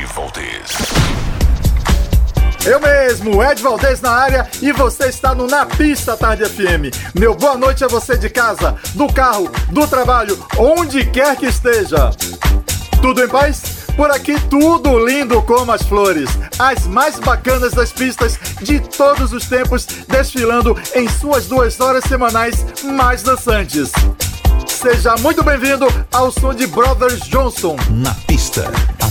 Valdez. Eu mesmo, Ed Valdez na área e você está no Na Pista Tarde FM. Meu boa noite a você de casa, do carro, do trabalho, onde quer que esteja. Tudo em paz? Por aqui tudo lindo como as flores. As mais bacanas das pistas de todos os tempos desfilando em suas duas horas semanais mais dançantes. Seja muito bem-vindo ao som de Brothers Johnson. Na pista, à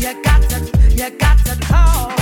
You got to, you got to call.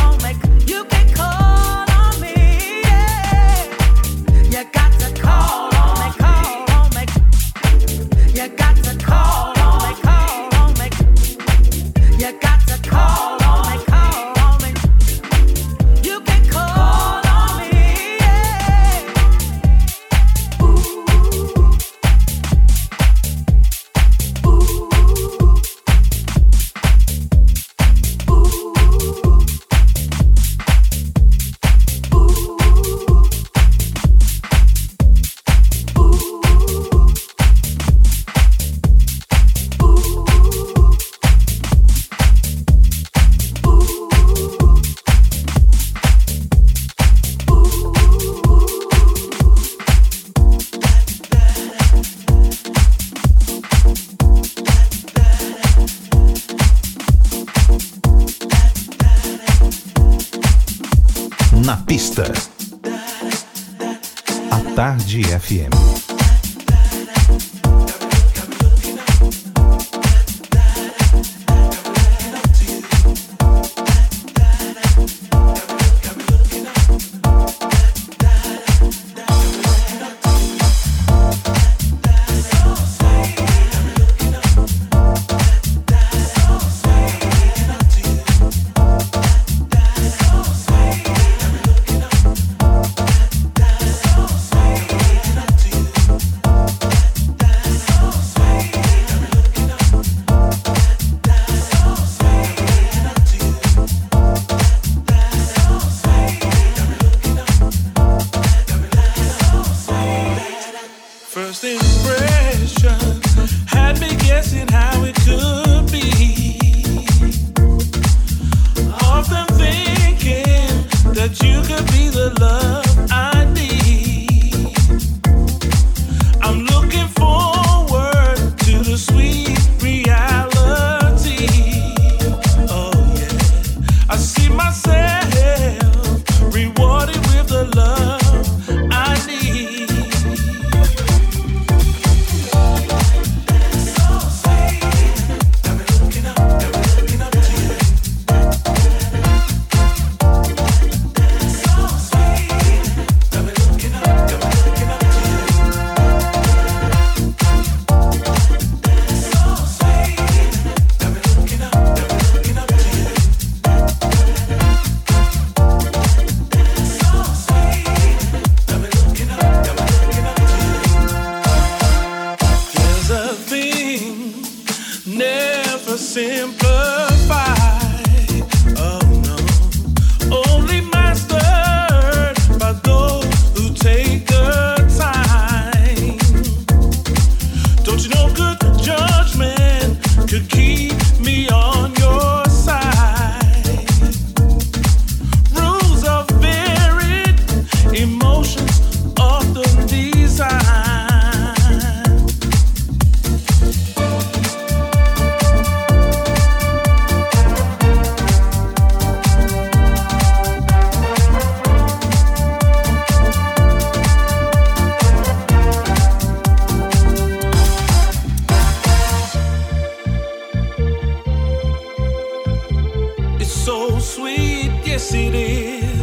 yes it is.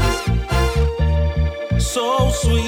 So sweet.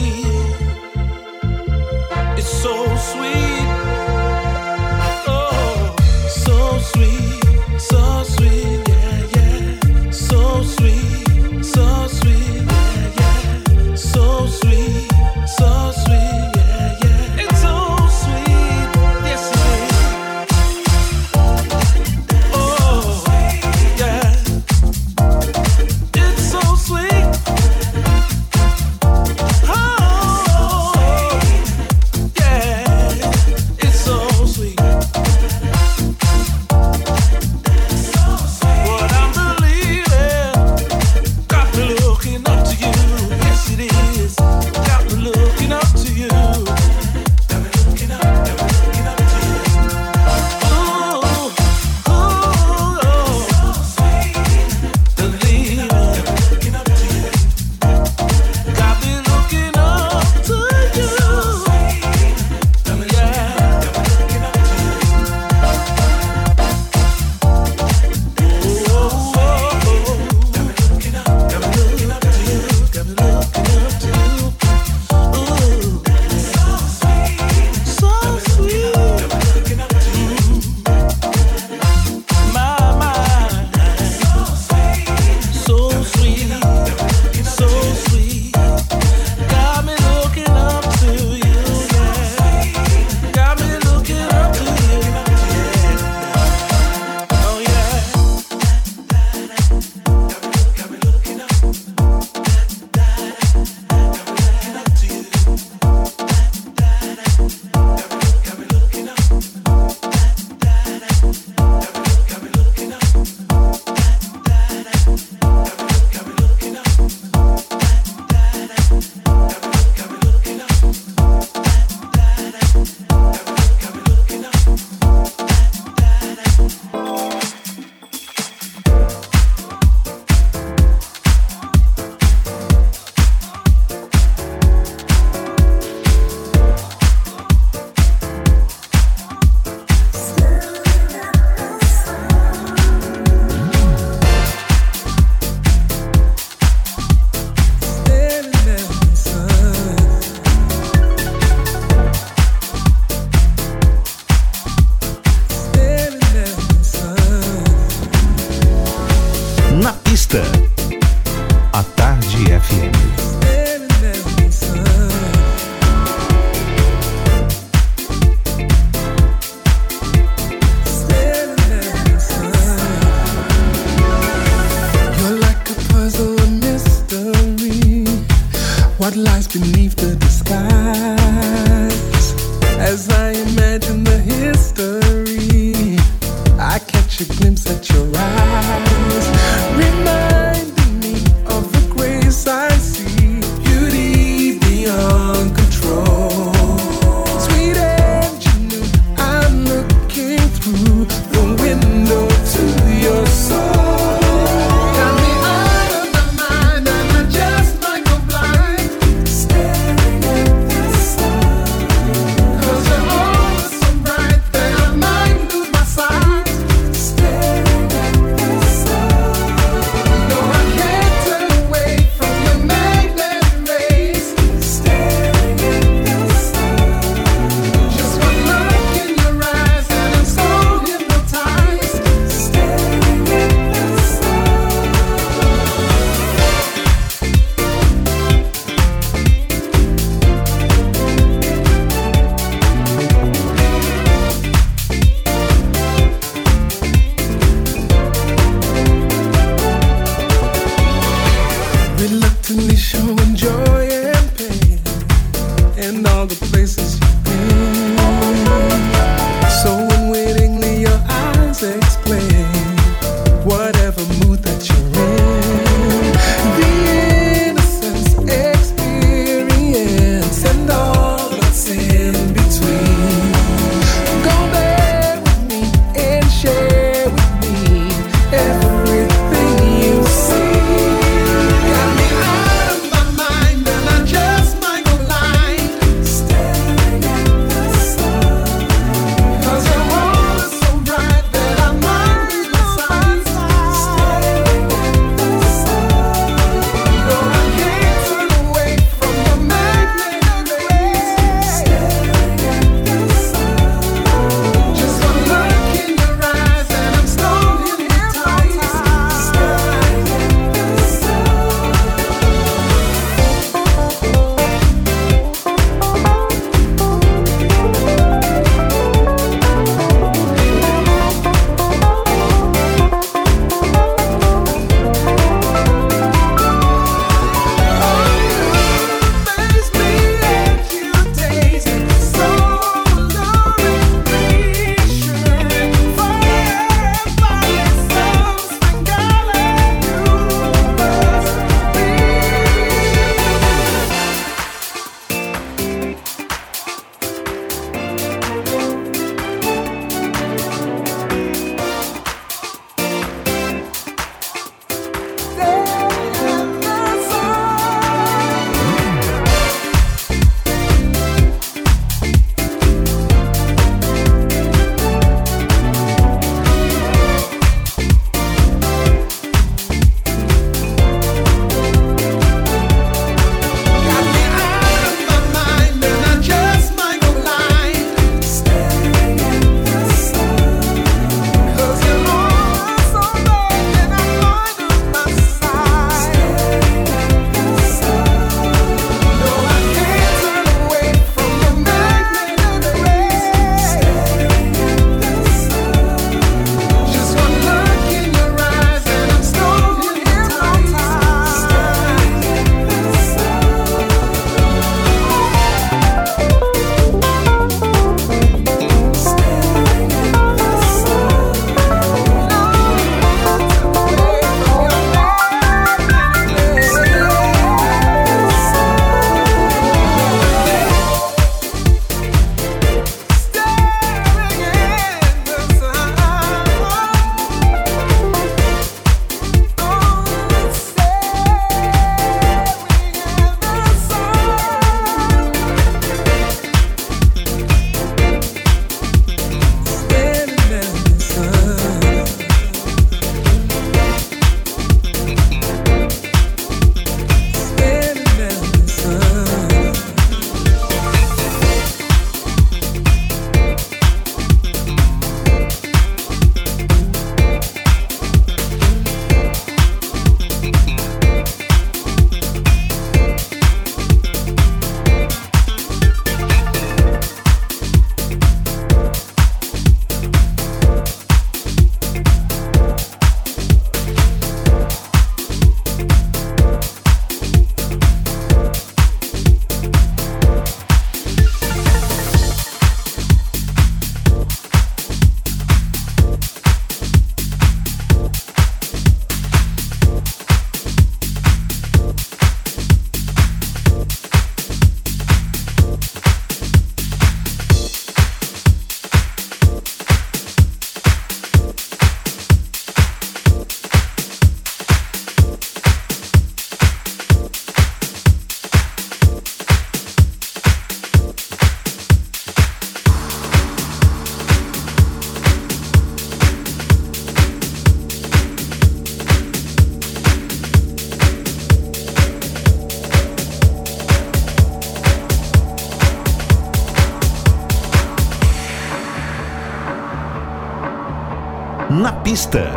Pista.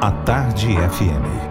A Tarde FM.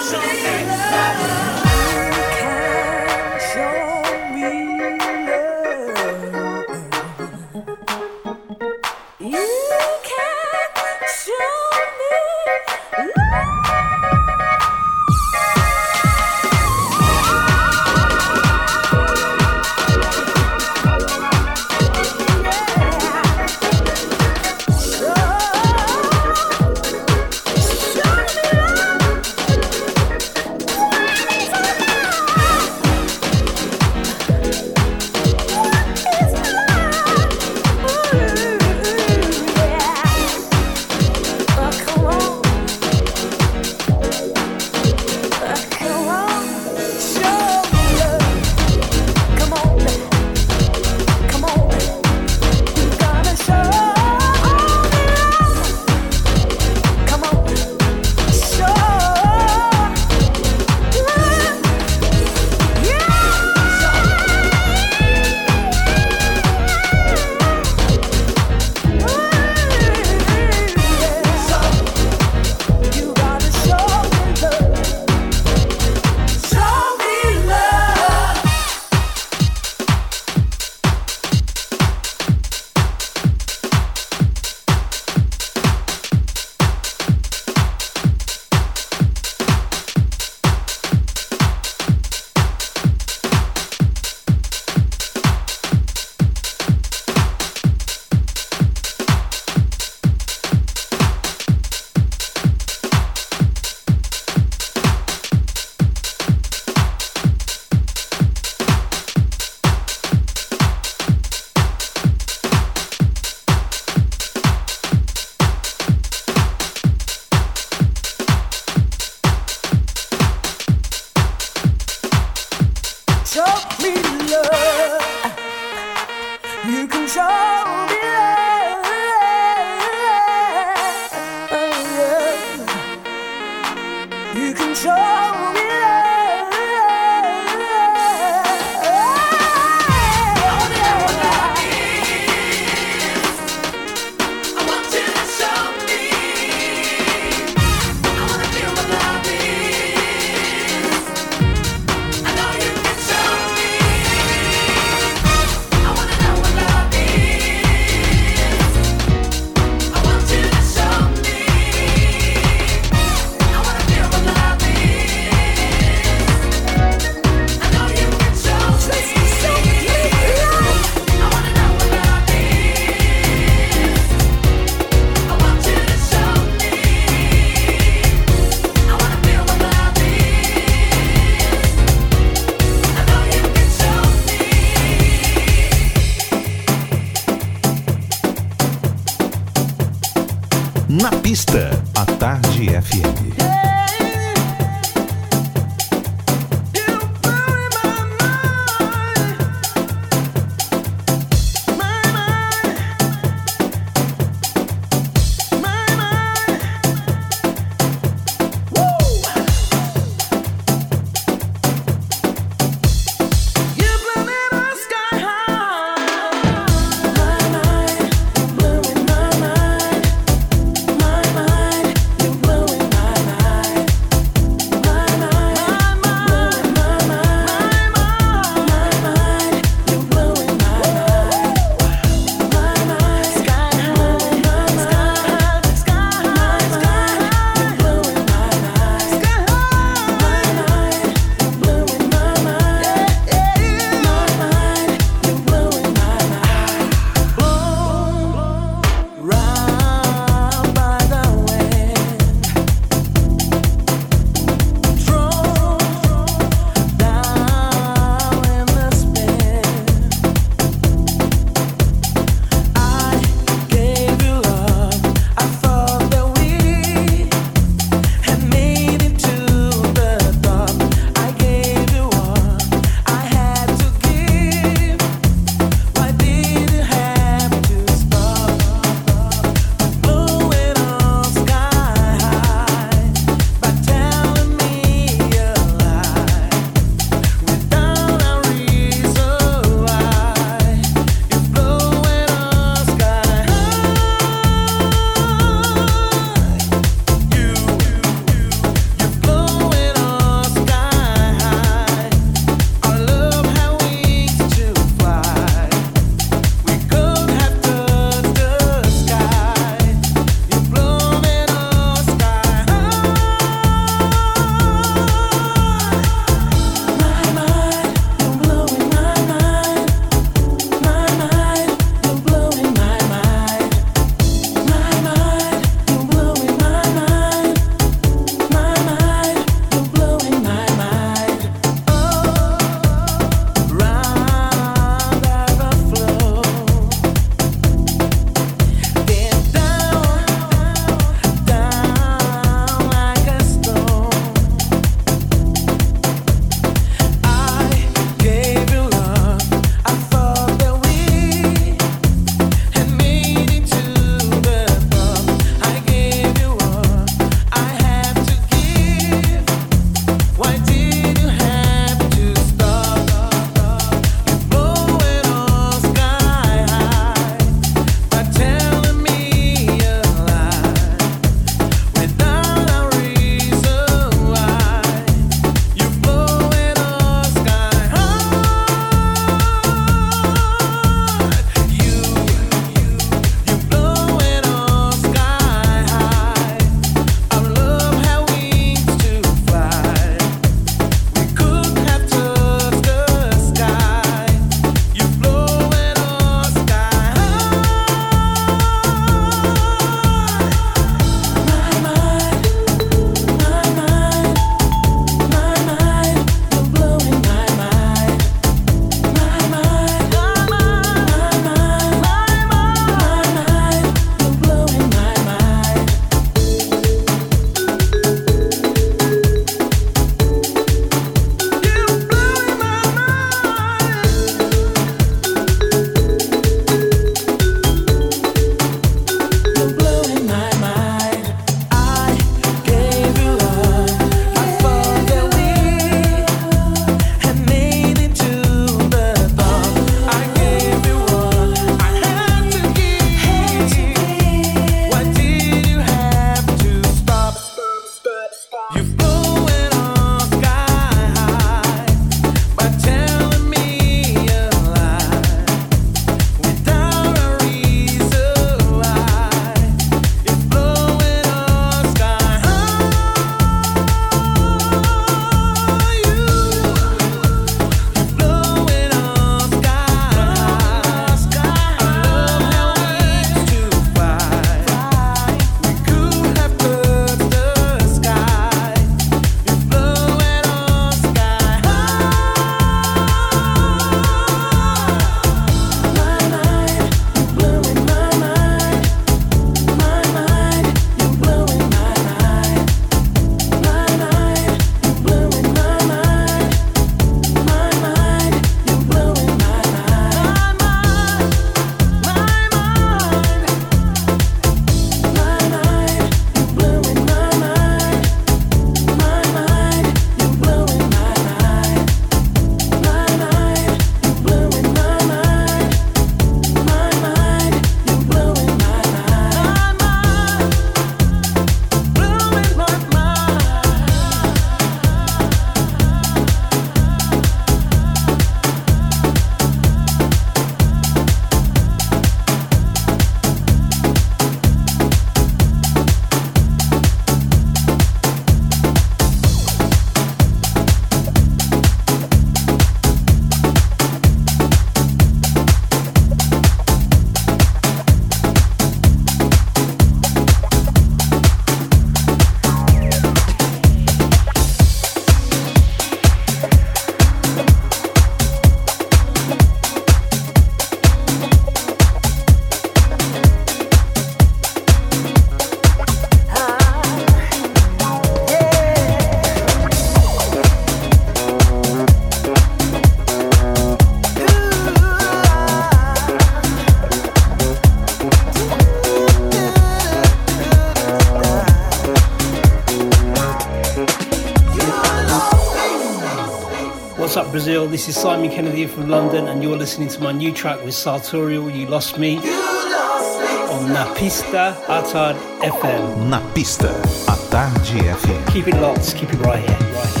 Brazil? This is Simon Kennedy from London, and you're listening to my new track with Sartorial, You Lost Me, on Na Pista Atard FM. Na pista, a Tarde FM. Keep it locked, keep it right here, right here.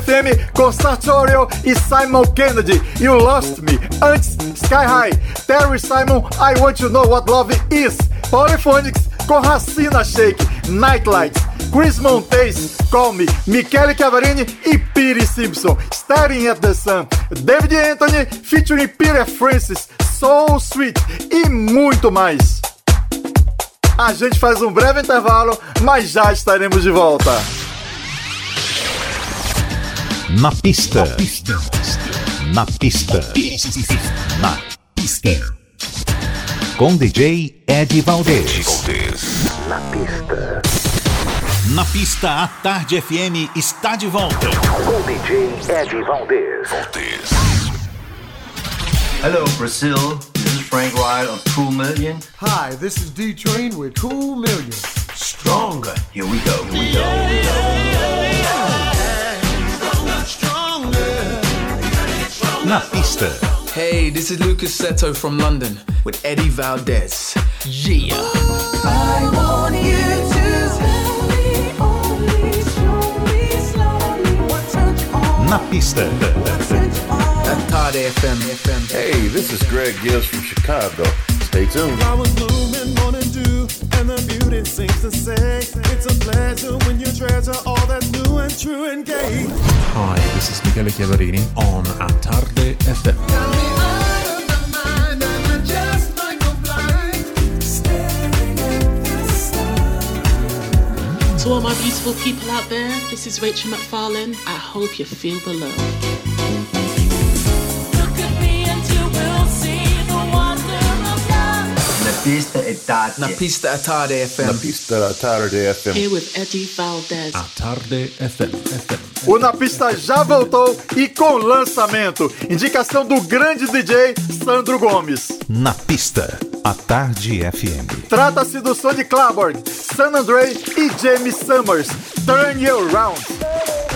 FM com Sartorial e Simon Kennedy. You Lost Me. Antes, Sky High. Terry Simon, I Want to Know What Love Is. Polyphonics com Racina Shake. Nightlights. Chris Montes, Me, Michele Cavarini e Piri Simpson, Staring at the Sun, David Anthony featuring Peter Francis, Soul Sweet e muito mais. A gente faz um breve intervalo, mas já estaremos de volta. Na pista. Na pista. Na pista. Com DJ Ed Valdez. Na pista. Na pista, a Tarde FM está de volta. Com DJ Ed Valdez. Hello, Brazil. This is Frank Wright of Cool Million. Hi, this is D Train with Cool Million. Stronger. Here we go. Here we go. Here we go. Na pista, Hey, this is Lucas Seto from London with Eddie Valdez. Yeah. I want you to tell me only, show me slowly what turns on, na pista. turns. At Tade FM. FM. Hey, this is Greg Gibbs from Chicago. Stay Stay tuned. Flowers bloom in morning dew, and the beauty seems to say it's a pleasure when you treasure all that's new and true and gay. Hi, this is Michele Chiavarini on A Tarde FM. To all my beautiful people out there, this is Rachel McFarlane. I hope you feel the love. Pista è tardi. Na pista a tarde FM. Na pista da tarde FM. Here with Eddie Valdez. A Tarde FM. FM. O Na Pista já voltou e com lançamento. Indicação do grande DJ Sandro Gomes. Na pista, a Tarde FM. Trata-se do som de San Andre e James Summers. Turn You Around.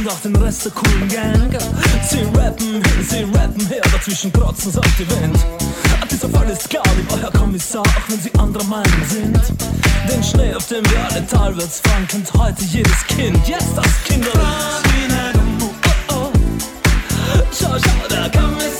und auch den Rest der coolen Gang. Sie rappen hin, sie rappen her, dazwischen kratzen sagt die Wind. Dieser Fall ist klar, lieber Herr Kommissar, auch wenn Sie anderer Meinung sind. Den Schnee, auf dem wir alle talwärts fahren, kennt heute jedes Kind, jetzt das Kinderlied. Oh, oh. Schau, schau, der Kommissar.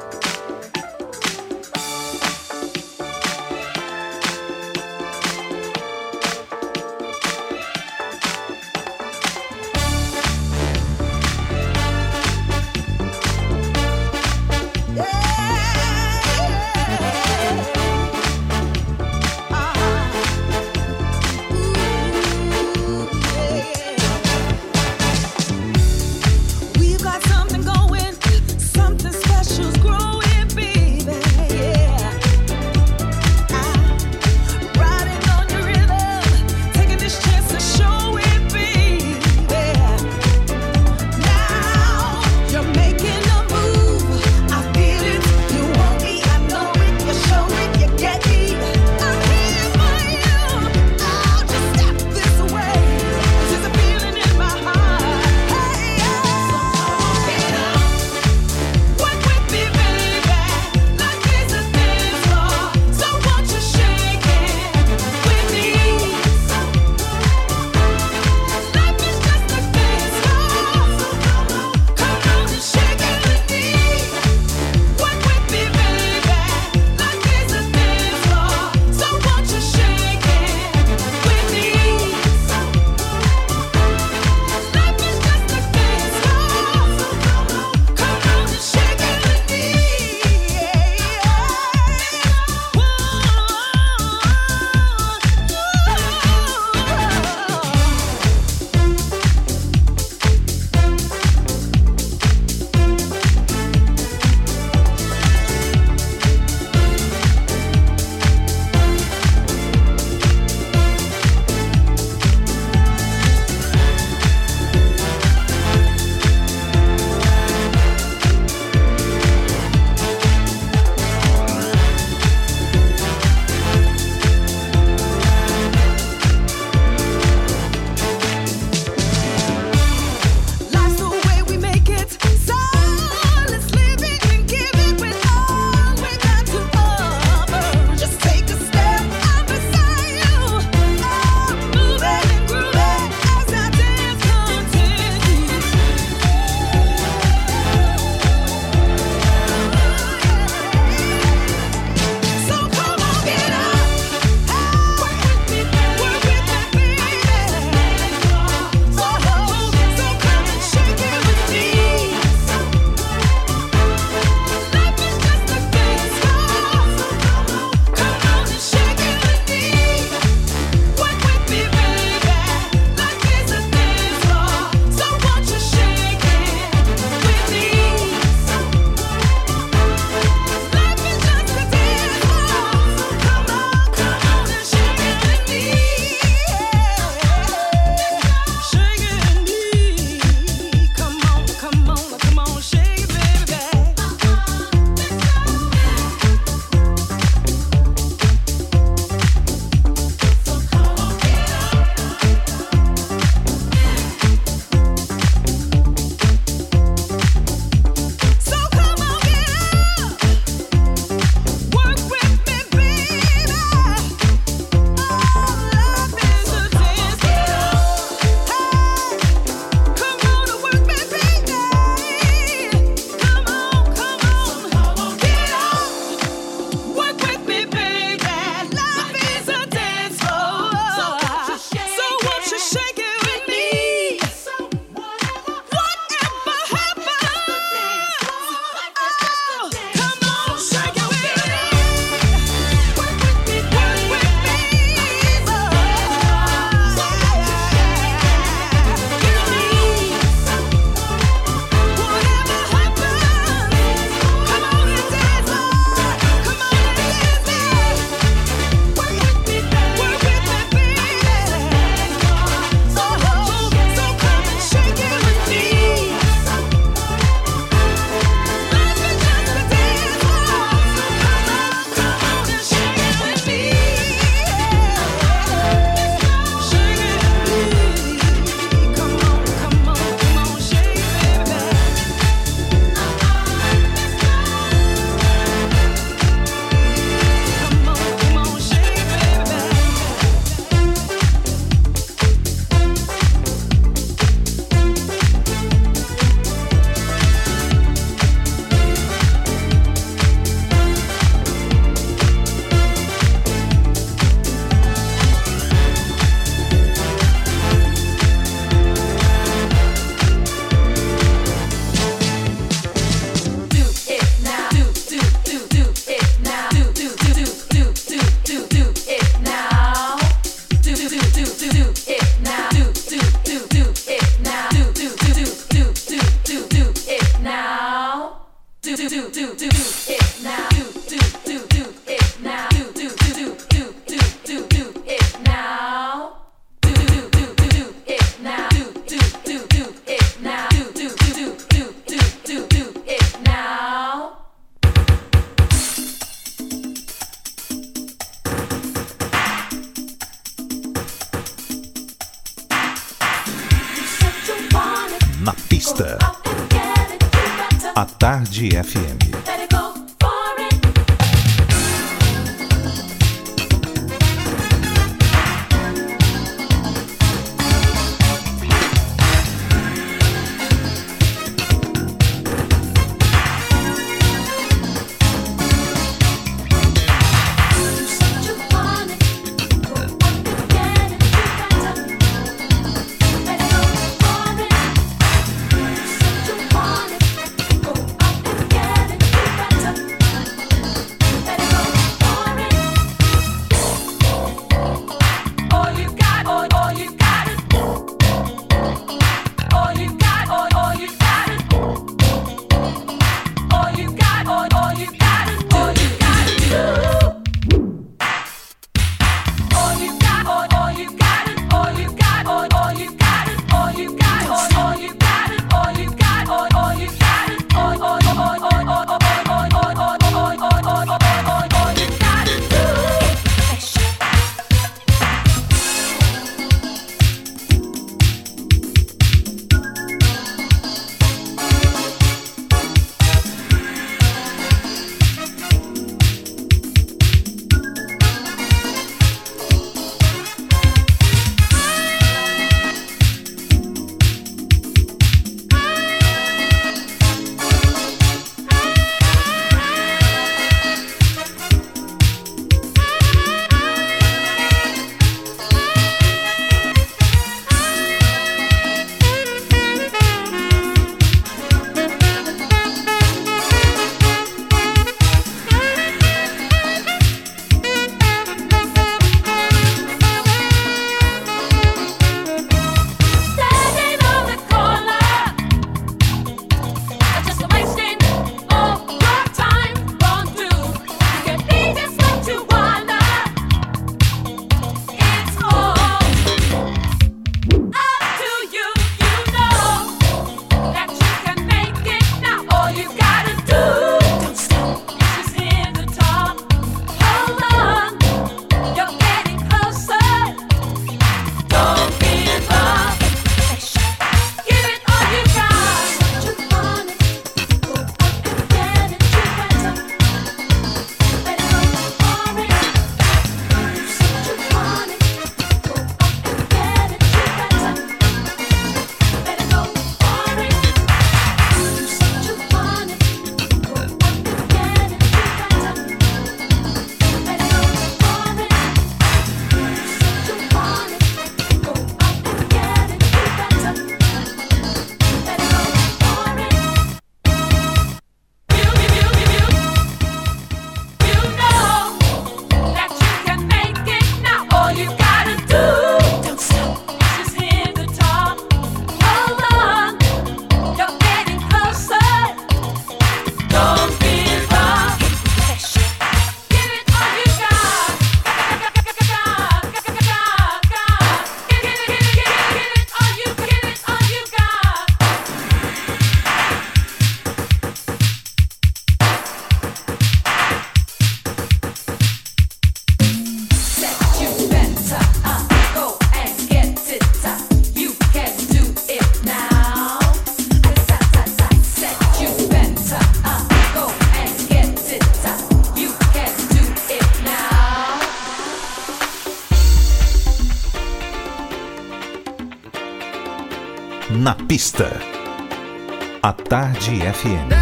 Tarde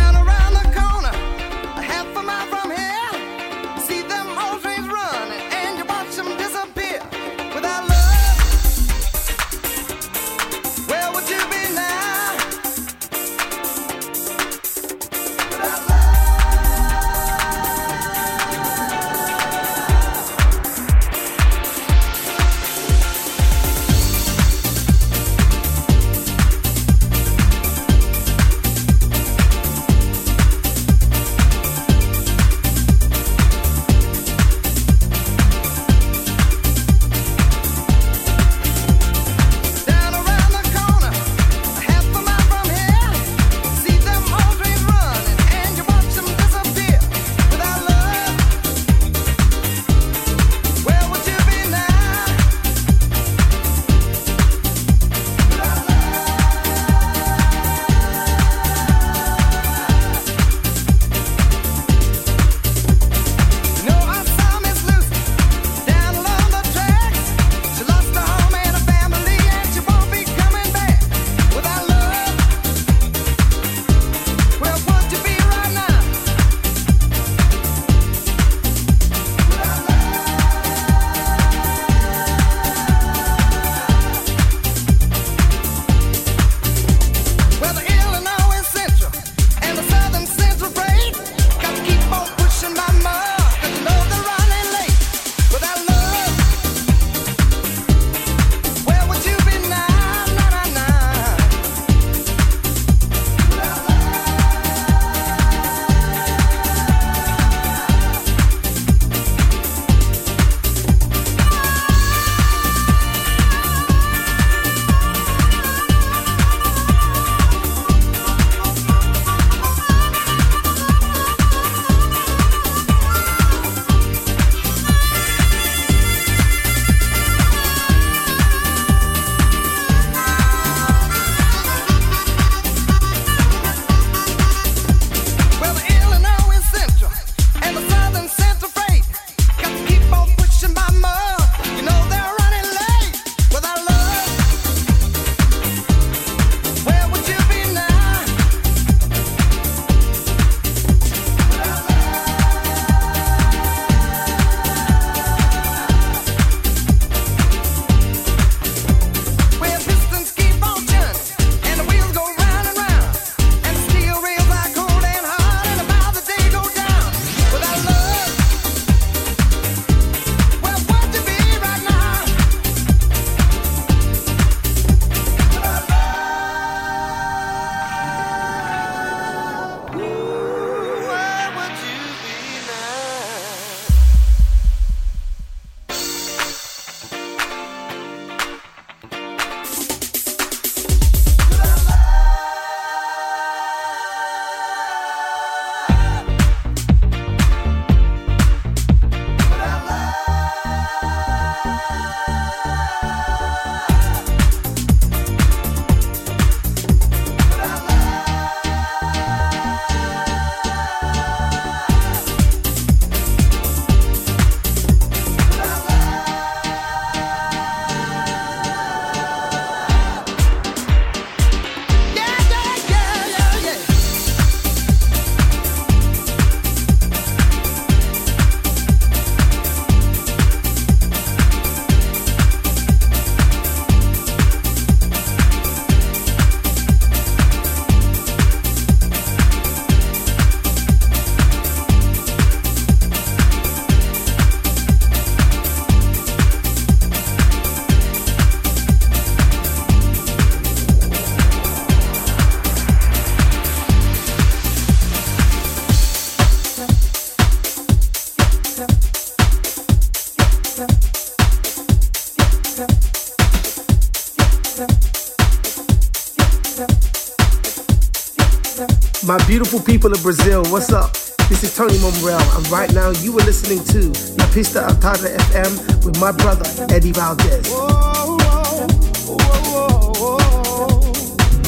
beautiful people of Brazil, what's up? This is Tony Momrell, and right now you are listening to La Pista Altada FM with my brother Eddie Valdez.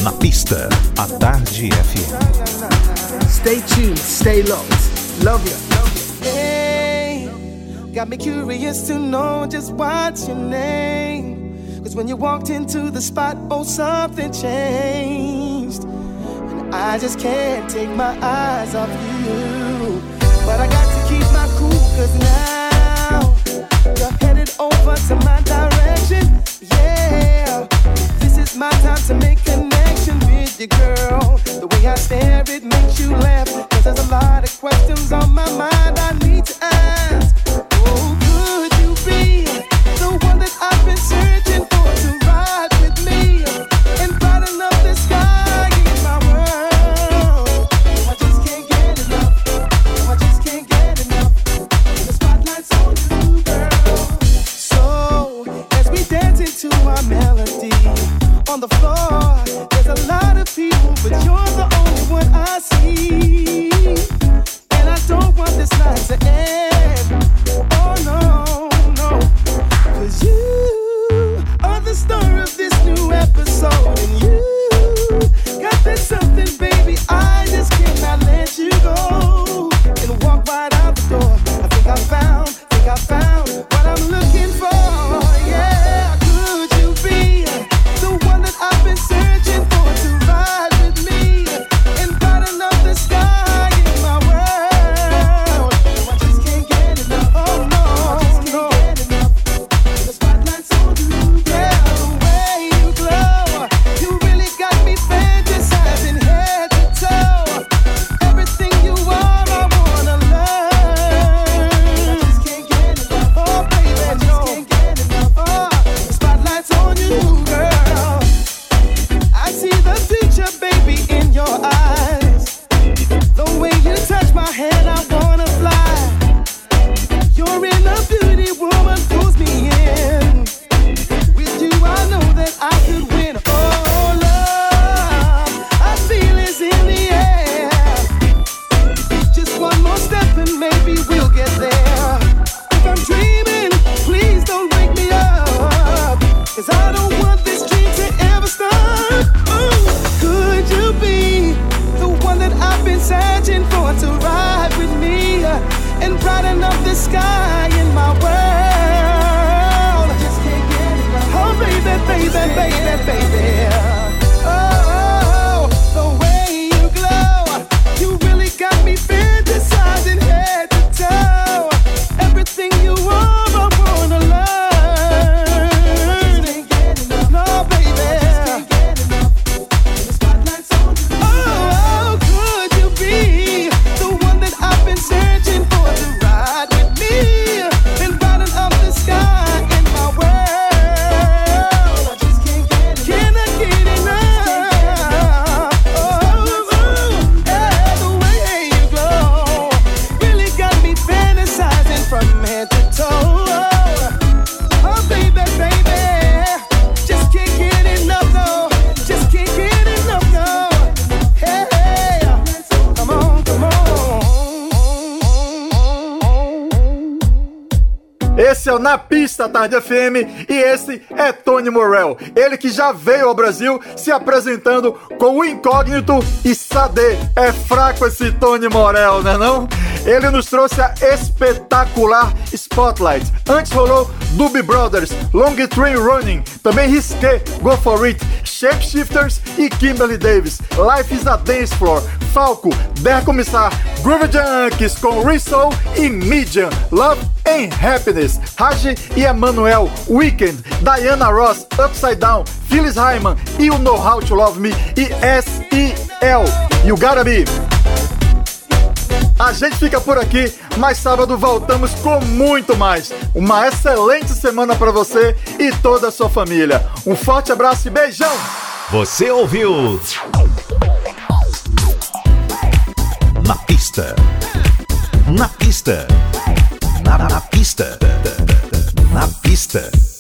Na pista, a Tarde FM. Stay tuned, stay locked. Love you. Hey, got me curious to know just what's your name. Cause when you walked into the spot, oh, something changed. I just can't take my eyes off you. But I got to keep my cool, cause now you're headed over to my direction. Yeah, this is my time to make connection with you, girl. To end. Tarde FM e esse é Tony Morel. Ele que já veio ao Brasil se apresentando com o incógnito e Sade. É fraco esse Tony Morel, né não? Ele nos trouxe a espetacular Spotlight. Antes rolou Doobie Brothers, Long Train Running, também Risqué, Go For It, Shapeshifters e Kimberly Davis. Life is a Dance Floor, Falco, Der Commissar, Groove Junkies com Rizzo e Medium, Love and Happiness, Raj e Emmanuel, Weekend, Diana Ross, Upside Down, Phyllis Hyman o Know How to Love Me e S.E.L. You Gotta Be. A gente fica por aqui, mas sábado voltamos com muito mais. Uma excelente semana para você e toda a sua família. Um forte abraço e beijão! Você ouviu? Na pista. Na pista. Na,